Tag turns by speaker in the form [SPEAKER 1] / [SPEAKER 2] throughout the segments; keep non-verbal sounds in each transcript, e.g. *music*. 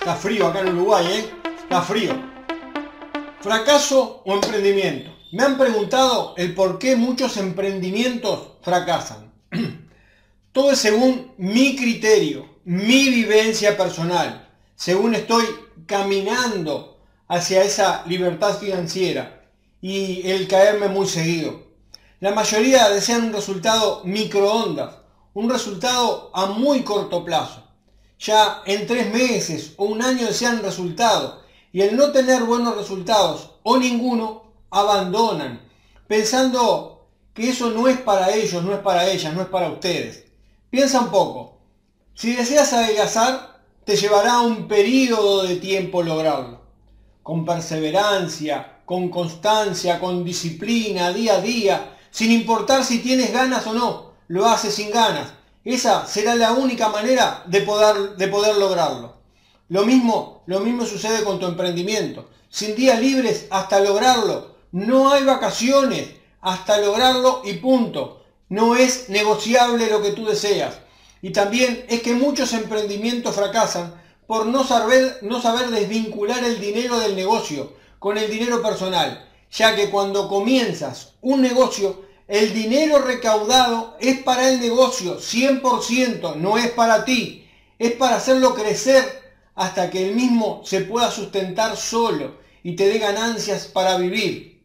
[SPEAKER 1] Está frío acá en Uruguay, ¿eh? Está frío. ¿Fracaso o emprendimiento? Me han preguntado el por qué muchos emprendimientos fracasan. *clears throat* Todo es según mi criterio, mi vivencia personal, según estoy caminando hacia esa libertad financiera y el caerme muy seguido. La mayoría desean un resultado microondas, un resultado a muy corto plazo. Ya en tres meses o un año desean resultado y el no tener buenos resultados o ninguno abandonan, pensando que eso no es para ellos, no es para ellas, no es para ustedes. Piensa un poco. Si deseas adelgazar, te llevará un periodo de tiempo lograrlo. Con perseverancia, con constancia, con disciplina, día a día, sin importar si tienes ganas o no, lo haces sin ganas. Esa será la única manera de poder, de poder lograrlo. Lo mismo, lo mismo sucede con tu emprendimiento. Sin días libres hasta lograrlo. No hay vacaciones hasta lograrlo y punto. No es negociable lo que tú deseas. Y también es que muchos emprendimientos fracasan por no saber, no saber desvincular el dinero del negocio con el dinero personal, ya que cuando comienzas un negocio, el dinero recaudado es para el negocio 100%, no es para ti, es para hacerlo crecer hasta que el mismo se pueda sustentar solo y te dé ganancias para vivir.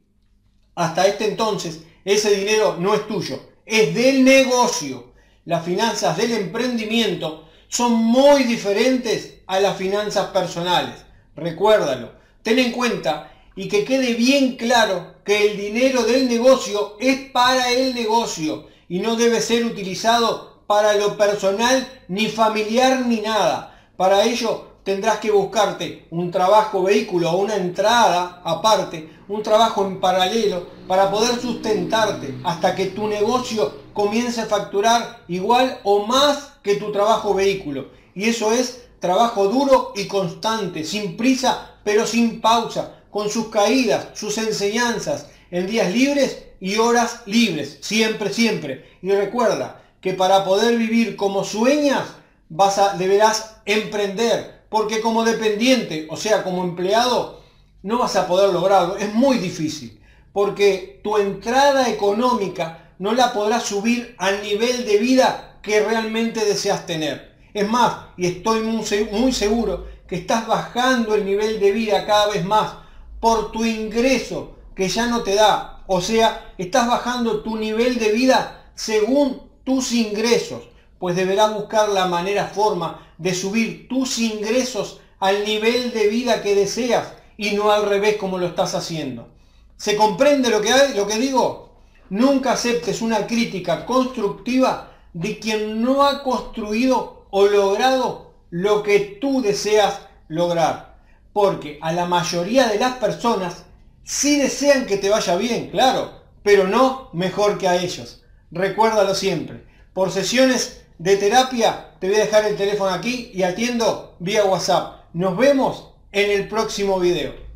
[SPEAKER 1] Hasta este entonces, ese dinero no es tuyo, es del negocio. Las finanzas del emprendimiento son muy diferentes a las finanzas personales. Recuérdalo, ten en cuenta y que quede bien claro que el dinero del negocio es para el negocio y no debe ser utilizado para lo personal ni familiar ni nada. Para ello tendrás que buscarte un trabajo vehículo o una entrada aparte, un trabajo en paralelo para poder sustentarte hasta que tu negocio comience a facturar igual o más que tu trabajo vehículo. Y eso es trabajo duro y constante, sin prisa pero sin pausa, con sus caídas, sus enseñanzas, en días libres y horas libres, siempre, siempre. Y recuerda que para poder vivir como sueñas, vas a, deberás emprender, porque como dependiente, o sea, como empleado, no vas a poder lograrlo. Es muy difícil, porque tu entrada económica no la podrás subir al nivel de vida que realmente deseas tener. Es más, y estoy muy seguro que estás bajando el nivel de vida cada vez más por tu ingreso que ya no te da. O sea, estás bajando tu nivel de vida según tus ingresos pues deberás buscar la manera, forma de subir tus ingresos al nivel de vida que deseas y no al revés como lo estás haciendo. ¿Se comprende lo que, hay, lo que digo? Nunca aceptes una crítica constructiva de quien no ha construido o logrado lo que tú deseas lograr. Porque a la mayoría de las personas sí desean que te vaya bien, claro, pero no mejor que a ellos. Recuérdalo siempre. Por sesiones de terapia, te voy a dejar el teléfono aquí y atiendo vía WhatsApp. Nos vemos en el próximo video.